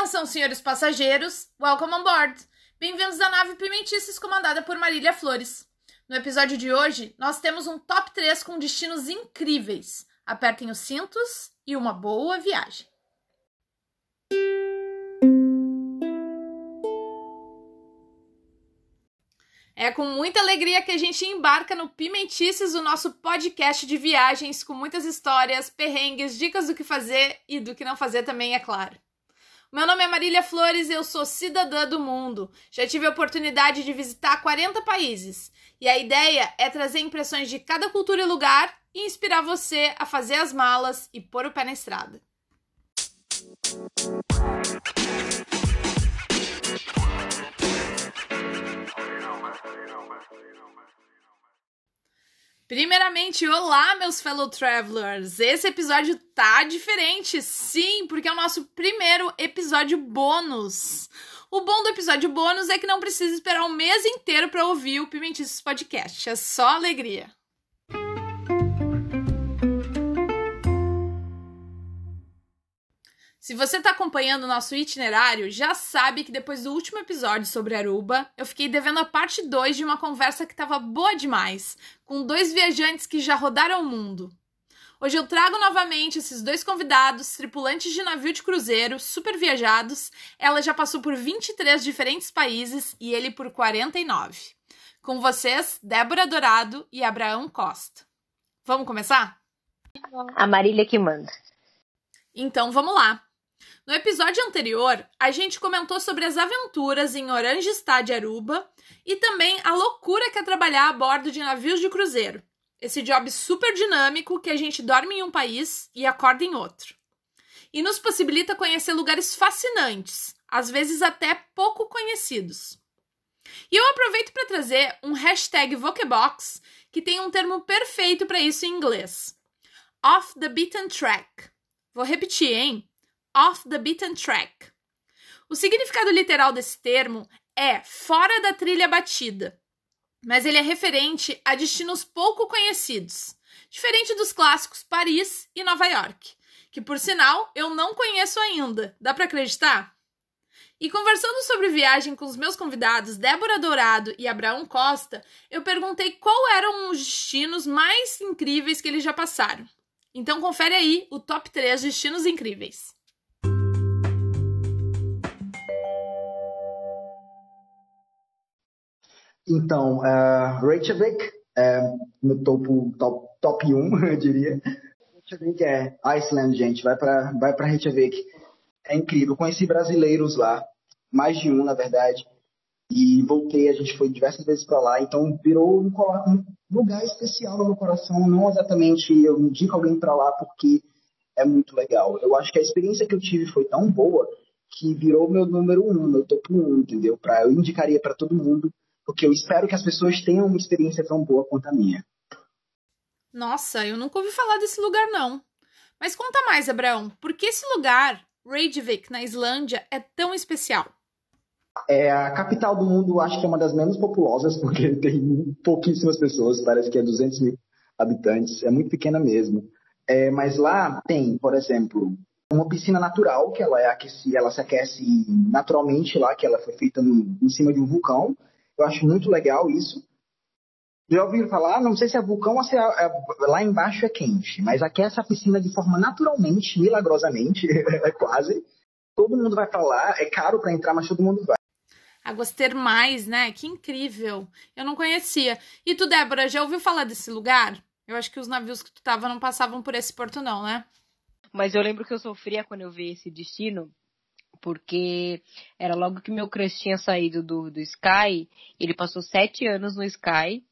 Atenção, senhores passageiros, welcome on board. Bem-vindos à nave Pimentices comandada por Marília Flores. No episódio de hoje, nós temos um top 3 com destinos incríveis. Apertem os cintos e uma boa viagem. É com muita alegria que a gente embarca no Pimentices, o nosso podcast de viagens com muitas histórias, perrengues, dicas do que fazer e do que não fazer também, é claro. Meu nome é Marília Flores e eu sou cidadã do mundo. Já tive a oportunidade de visitar 40 países. E a ideia é trazer impressões de cada cultura e lugar e inspirar você a fazer as malas e pôr o pé na estrada. Primeiramente, olá, meus fellow travelers! Esse episódio tá diferente, sim, porque é o nosso primeiro episódio bônus. O bom do episódio bônus é que não precisa esperar um mês inteiro para ouvir o Pimentices Podcast, é só alegria. Se você está acompanhando o nosso itinerário, já sabe que depois do último episódio sobre Aruba, eu fiquei devendo a parte 2 de uma conversa que estava boa demais, com dois viajantes que já rodaram o mundo. Hoje eu trago novamente esses dois convidados, tripulantes de navio de cruzeiro, super viajados. Ela já passou por 23 diferentes países e ele por 49. Com vocês, Débora Dourado e Abraão Costa. Vamos começar? A Marília que manda. Então vamos lá. No episódio anterior, a gente comentou sobre as aventuras em Orange Stad Aruba e também a loucura que é trabalhar a bordo de navios de cruzeiro. Esse job super dinâmico que a gente dorme em um país e acorda em outro. E nos possibilita conhecer lugares fascinantes, às vezes até pouco conhecidos. E eu aproveito para trazer um hashtag Vokebox que tem um termo perfeito para isso em inglês. Off the beaten track. Vou repetir, hein? Off the beaten track. O significado literal desse termo é fora da trilha batida, mas ele é referente a destinos pouco conhecidos, diferente dos clássicos Paris e Nova York, que por sinal eu não conheço ainda. Dá para acreditar? E conversando sobre viagem com os meus convidados Débora Dourado e Abraão Costa, eu perguntei qual eram os destinos mais incríveis que eles já passaram. Então confere aí o top 3 destinos incríveis. Então, uh, Reykjavik é no topo, top, top 1, eu diria. Reykjavik é Iceland, gente. Vai para vai Reykjavik. É incrível. Conheci brasileiros lá, mais de um, na verdade. E voltei, a gente foi diversas vezes para lá. Então, virou um, um, lugar especial no meu coração. Não exatamente eu indico alguém para lá porque é muito legal. Eu acho que a experiência que eu tive foi tão boa que virou meu número um, meu topo um, entendeu? Pra, eu indicaria para todo mundo porque eu espero que as pessoas tenham uma experiência tão boa quanto a minha. Nossa, eu nunca ouvi falar desse lugar não. Mas conta mais, Abraão, por que esse lugar, Reykjavik, na Islândia, é tão especial? É a capital do mundo, acho que é uma das menos populosas, porque tem pouquíssimas pessoas, parece que é 200 mil habitantes, é muito pequena mesmo. É, mas lá tem, por exemplo, uma piscina natural, que ela, é aqueci, ela se aquece naturalmente lá, que ela foi feita no, em cima de um vulcão, eu acho muito legal isso. Já ouviram falar? Não sei se é vulcão ou se é, é, lá embaixo é quente, mas aquece a piscina de forma naturalmente, milagrosamente, é quase. Todo mundo vai para lá, é caro para entrar, mas todo mundo vai. Águas termais, né? Que incrível. Eu não conhecia. E tu, Débora, já ouviu falar desse lugar? Eu acho que os navios que tu tava não passavam por esse porto, não, né? Mas eu lembro que eu sofria quando eu vi esse destino, porque era logo que meu crush tinha saído do, do Sky, ele passou sete anos no Sky,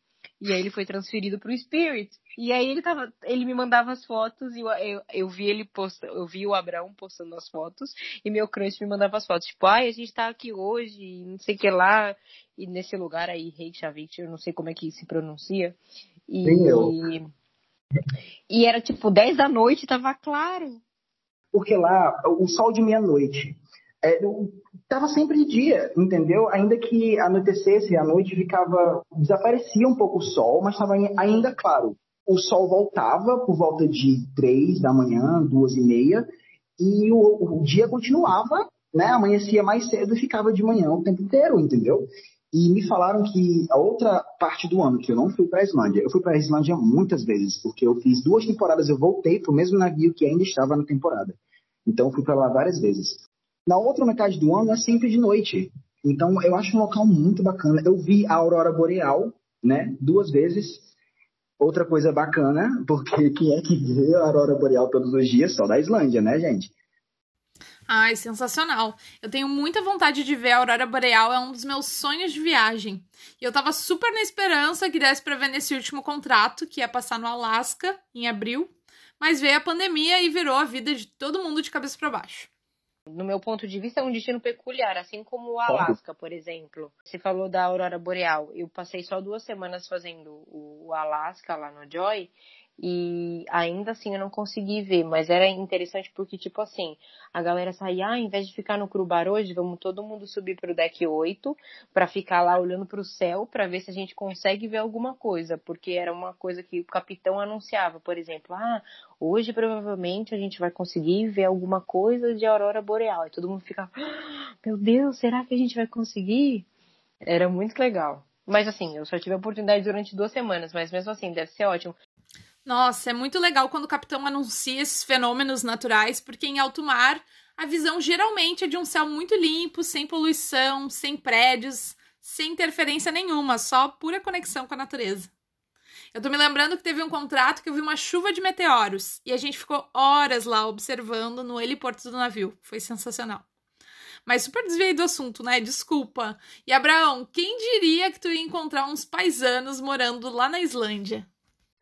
e aí ele foi transferido pro Spirit. E aí ele tava, ele me mandava as fotos e eu, eu, eu vi ele posta, eu vi o Abraão postando as fotos e meu crush me mandava as fotos, tipo, ai, a gente tá aqui hoje, não sei o que lá, e nesse lugar aí, Reykjavik, eu não sei como é que se pronuncia. E, e, e era tipo 10 da noite, tava claro. Porque lá, o sol de meia-noite, é, estava sempre de dia, entendeu? Ainda que anoitecesse, a noite ficava, desaparecia um pouco o sol, mas estava ainda claro. O sol voltava por volta de três da manhã, duas e meia, e o, o dia continuava né, amanhecia mais cedo e ficava de manhã o tempo inteiro, entendeu? E me falaram que a outra parte do ano que eu não fui para a Islândia, eu fui para a Islândia muitas vezes, porque eu fiz duas temporadas, eu voltei para o mesmo navio que ainda estava na temporada. Então fui para lá várias vezes. Na outra metade do ano é sempre de noite. Então eu acho um local muito bacana. Eu vi a aurora boreal, né, duas vezes. Outra coisa bacana, porque quem é que vê a aurora boreal todos os dias? Só da Islândia, né, gente? Ai, sensacional. Eu tenho muita vontade de ver a aurora boreal, é um dos meus sonhos de viagem. E eu tava super na esperança que desse para ver nesse último contrato, que ia passar no Alasca em abril, mas veio a pandemia e virou a vida de todo mundo de cabeça para baixo no meu ponto de vista, é um destino peculiar, assim como o Alasca, por exemplo. Você falou da aurora boreal. Eu passei só duas semanas fazendo o Alasca lá no Joy e ainda assim eu não consegui ver, mas era interessante porque, tipo assim, a galera saía, ah, em vez de ficar no Crubar hoje, vamos todo mundo subir pro deck 8 para ficar lá olhando pro céu para ver se a gente consegue ver alguma coisa, porque era uma coisa que o capitão anunciava, por exemplo, ah, hoje provavelmente a gente vai conseguir ver alguma coisa de aurora boreal. E todo mundo ficava, ah, meu Deus, será que a gente vai conseguir? Era muito legal. Mas assim, eu só tive a oportunidade durante duas semanas, mas mesmo assim, deve ser ótimo. Nossa, é muito legal quando o capitão anuncia esses fenômenos naturais, porque em alto mar a visão geralmente é de um céu muito limpo, sem poluição, sem prédios, sem interferência nenhuma, só pura conexão com a natureza. Eu tô me lembrando que teve um contrato que eu vi uma chuva de meteoros e a gente ficou horas lá observando no heliporto do navio. Foi sensacional. Mas super desviei do assunto, né? Desculpa. E Abraão, quem diria que tu ia encontrar uns paisanos morando lá na Islândia?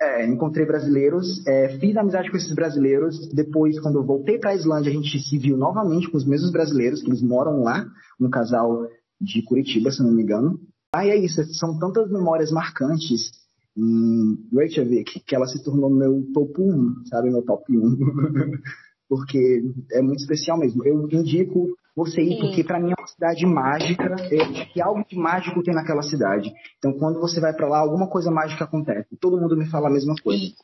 É, encontrei brasileiros, é, fiz amizade com esses brasileiros. Depois, quando eu voltei para a Islândia, a gente se viu novamente com os mesmos brasileiros, que eles moram lá, um casal de Curitiba, se não me engano. Ah, e é isso, são tantas memórias marcantes em Reykjavik que ela se tornou meu topo 1, sabe? Meu top 1. Porque é muito especial mesmo. Eu indico você ir, Sim. porque para mim é uma cidade mágica, acho que algo de mágico tem naquela cidade. Então quando você vai para lá, alguma coisa mágica acontece. Todo mundo me fala a mesma coisa. Sim.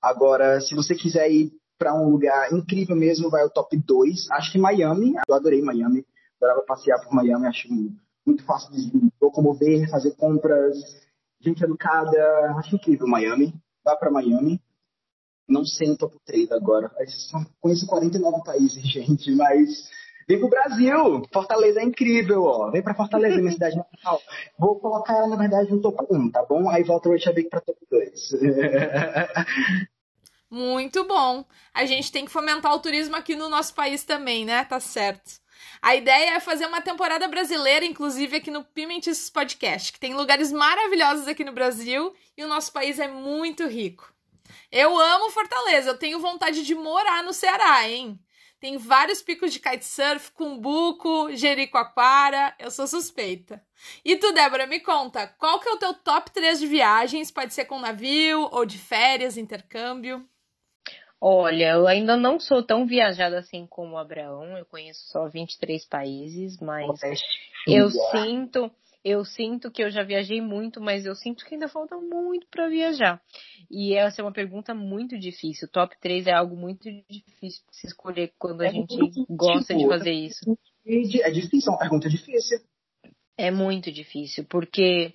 Agora, se você quiser ir para um lugar incrível mesmo, vai ao top 2. Acho que Miami, eu adorei Miami. Adorava passear por Miami, acho muito fácil de locomover, fazer compras, gente educada. Acho incrível Miami. Vá para Miami não sei o top 3 agora. Conheço 49 países, gente, mas vem pro Brasil! Fortaleza é incrível, ó. Vem pra Fortaleza, minha cidade natal. Vou colocar ela, na verdade, no top 1, tá bom? Aí volta o Reykjavik pra top 2. Muito bom. A gente tem que fomentar o turismo aqui no nosso país também, né? Tá certo. A ideia é fazer uma temporada brasileira, inclusive aqui no Pimentices Podcast, que tem lugares maravilhosos aqui no Brasil e o nosso país é muito rico. Eu amo Fortaleza, eu tenho vontade de morar no Ceará, hein? Tem vários picos de kitesurf, Cumbuco, Jericoacoara, eu sou suspeita. E tu, Débora, me conta, qual que é o teu top 3 de viagens? Pode ser com navio ou de férias, intercâmbio? Olha, eu ainda não sou tão viajada assim como o Abraão, eu conheço só 23 países, mas eu sinto eu sinto que eu já viajei muito, mas eu sinto que ainda falta muito para viajar. E essa é uma pergunta muito difícil. Top 3 é algo muito difícil de se escolher quando a é gente gosta de fazer isso. É difícil, é uma pergunta difícil. É muito difícil, porque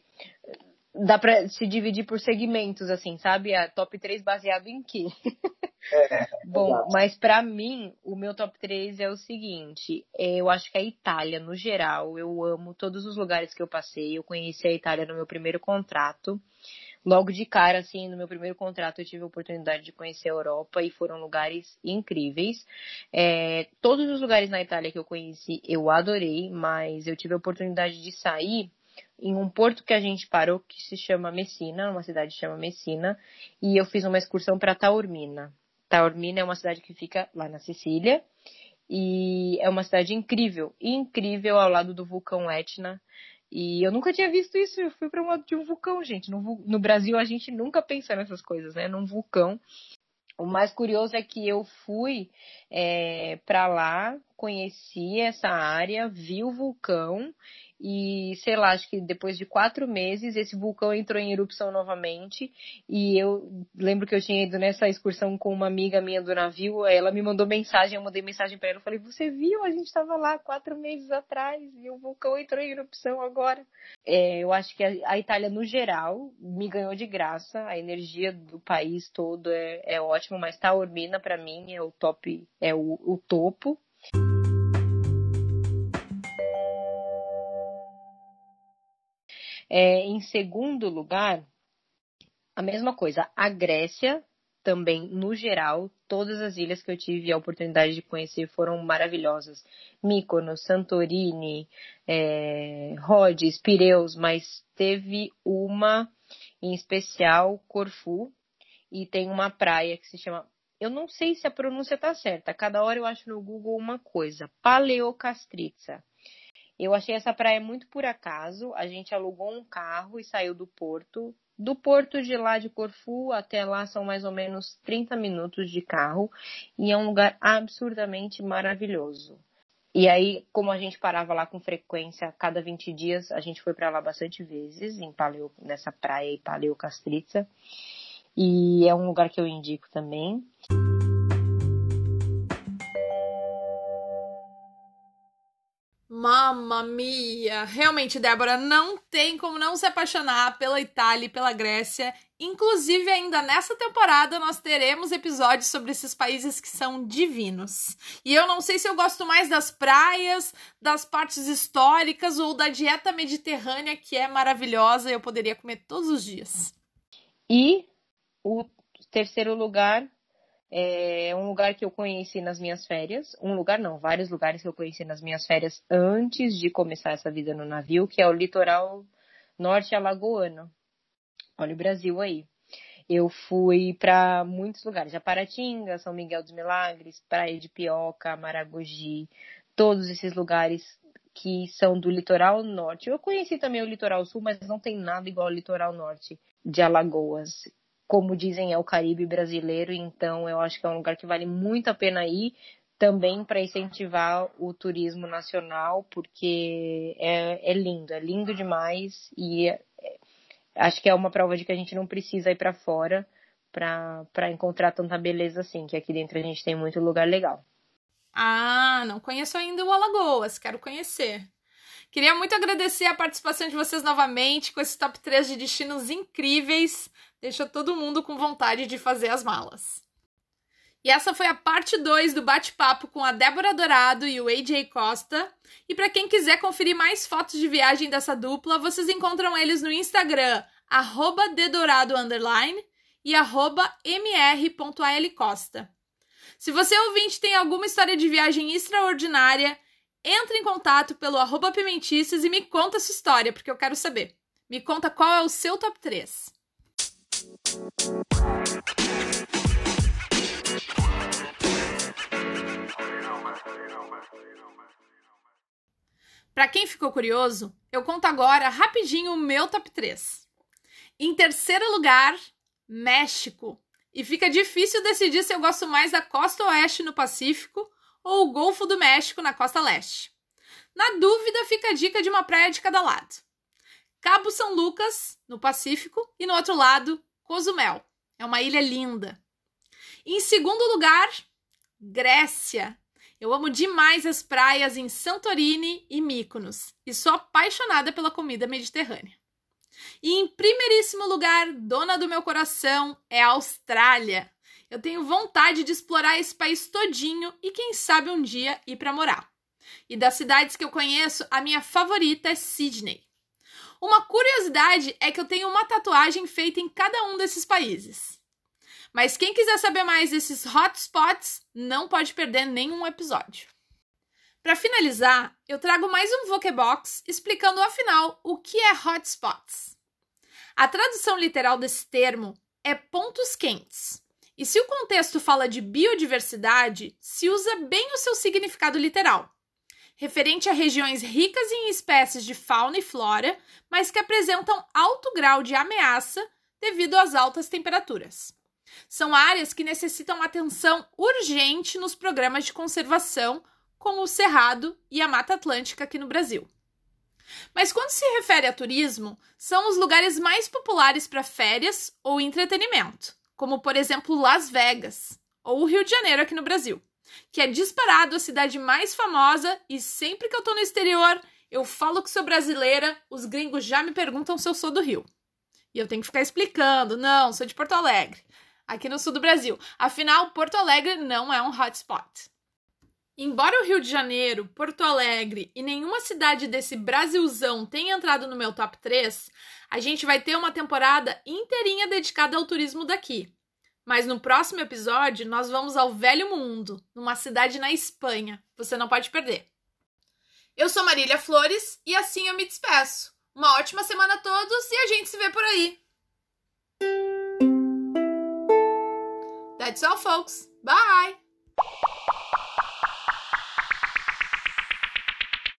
dá pra se dividir por segmentos, assim, sabe? A top 3 baseado em quê? É, Bom, exato. mas para mim, o meu top 3 é o seguinte: é, eu acho que a Itália, no geral, eu amo todos os lugares que eu passei. Eu conheci a Itália no meu primeiro contrato. Logo de cara, assim, no meu primeiro contrato, eu tive a oportunidade de conhecer a Europa e foram lugares incríveis. É, todos os lugares na Itália que eu conheci, eu adorei, mas eu tive a oportunidade de sair em um porto que a gente parou que se chama Messina, uma cidade que chama Messina, e eu fiz uma excursão para Taormina. Taormina é uma cidade que fica lá na Sicília e é uma cidade incrível, incrível ao lado do vulcão Etna. E eu nunca tinha visto isso, eu fui para um lado de um vulcão, gente. No, no Brasil a gente nunca pensa nessas coisas, né? Num vulcão. O mais curioso é que eu fui é, para lá, conheci essa área, vi o vulcão e sei lá, acho que depois de quatro meses esse vulcão entrou em erupção novamente e eu lembro que eu tinha ido nessa excursão com uma amiga minha do navio, ela me mandou mensagem, eu mandei mensagem para ela, eu falei, você viu? A gente estava lá quatro meses atrás e o vulcão entrou em erupção agora. É, eu acho que a, a, Itália no geral me ganhou de graça, a energia do país todo é, é ótima, mas Taormina para mim é o top, é o, o topo. É, em segundo lugar, a mesma coisa, a Grécia também, no geral, todas as ilhas que eu tive a oportunidade de conhecer foram maravilhosas. Mykonos, Santorini, é, Rhodes, Pireus, mas teve uma em especial, Corfu, e tem uma praia que se chama eu não sei se a pronúncia tá certa. Cada hora eu acho no Google uma coisa. Paleocastritsa. Eu achei essa praia muito por acaso. A gente alugou um carro e saiu do porto. Do porto de lá de Corfu até lá são mais ou menos 30 minutos de carro. E é um lugar absurdamente maravilhoso. E aí, como a gente parava lá com frequência, cada 20 dias, a gente foi para lá bastante vezes, em Paleo, nessa praia em Paleocastritsa. E é um lugar que eu indico também. Mamma mia! Realmente, Débora, não tem como não se apaixonar pela Itália e pela Grécia. Inclusive, ainda nessa temporada, nós teremos episódios sobre esses países que são divinos. E eu não sei se eu gosto mais das praias, das partes históricas ou da dieta mediterrânea, que é maravilhosa e eu poderia comer todos os dias. E o terceiro lugar é um lugar que eu conheci nas minhas férias. Um lugar não, vários lugares que eu conheci nas minhas férias antes de começar essa vida no navio, que é o litoral norte alagoano. Olha o Brasil aí. Eu fui para muitos lugares, Japaratinga, São Miguel dos Milagres, Praia de Pioca, Maragogi, todos esses lugares que são do litoral norte. Eu conheci também o litoral sul, mas não tem nada igual ao litoral norte de Alagoas como dizem, é o Caribe brasileiro, então eu acho que é um lugar que vale muito a pena ir também para incentivar o turismo nacional, porque é, é, lindo, é lindo demais e é, é, acho que é uma prova de que a gente não precisa ir para fora para encontrar tanta beleza assim, que aqui dentro a gente tem muito lugar legal. Ah, não conheço ainda o Alagoas, quero conhecer. Queria muito agradecer a participação de vocês novamente com esse top 3 de destinos incríveis. Deixa todo mundo com vontade de fazer as malas. E essa foi a parte 2 do bate-papo com a Débora Dourado e o AJ Costa. E para quem quiser conferir mais fotos de viagem dessa dupla, vocês encontram eles no Instagram, arroba e arroba mr.alcosta. Se você ouvinte tem alguma história de viagem extraordinária, entre em contato pelo arroba Pimentices e me conta sua história, porque eu quero saber. Me conta qual é o seu top 3. Para quem ficou curioso, eu conto agora rapidinho o meu top 3. Em terceiro lugar, México. E fica difícil decidir se eu gosto mais da costa oeste no Pacífico ou o Golfo do México na costa leste. Na dúvida, fica a dica de uma praia de cada lado. Cabo São Lucas, no Pacífico, e no outro lado, Cozumel. É uma ilha linda. Em segundo lugar, Grécia. Eu amo demais as praias em Santorini e Mykonos e sou apaixonada pela comida mediterrânea. E em primeiríssimo lugar, dona do meu coração, é a Austrália. Eu tenho vontade de explorar esse país todinho e quem sabe um dia ir para morar. E das cidades que eu conheço, a minha favorita é Sydney. Uma curiosidade é que eu tenho uma tatuagem feita em cada um desses países. Mas quem quiser saber mais desses hotspots, não pode perder nenhum episódio. Para finalizar, eu trago mais um Vokebox explicando afinal o que é hotspots. A tradução literal desse termo é pontos quentes. E se o contexto fala de biodiversidade, se usa bem o seu significado literal, referente a regiões ricas em espécies de fauna e flora, mas que apresentam alto grau de ameaça devido às altas temperaturas. São áreas que necessitam atenção urgente nos programas de conservação, como o Cerrado e a Mata Atlântica aqui no Brasil. Mas quando se refere a turismo, são os lugares mais populares para férias ou entretenimento, como por exemplo Las Vegas ou o Rio de Janeiro aqui no Brasil, que é disparado a cidade mais famosa e sempre que eu tô no exterior, eu falo que sou brasileira, os gringos já me perguntam se eu sou do Rio. E eu tenho que ficar explicando, não, sou de Porto Alegre, aqui no sul do Brasil. Afinal, Porto Alegre não é um hotspot. Embora o Rio de Janeiro, Porto Alegre e nenhuma cidade desse Brasilzão tenha entrado no meu top 3, a gente vai ter uma temporada inteirinha dedicada ao turismo daqui. Mas no próximo episódio, nós vamos ao Velho Mundo, numa cidade na Espanha. Você não pode perder. Eu sou Marília Flores e assim eu me despeço. Uma ótima semana a todos e a gente se vê por aí. That's all, folks. Bye!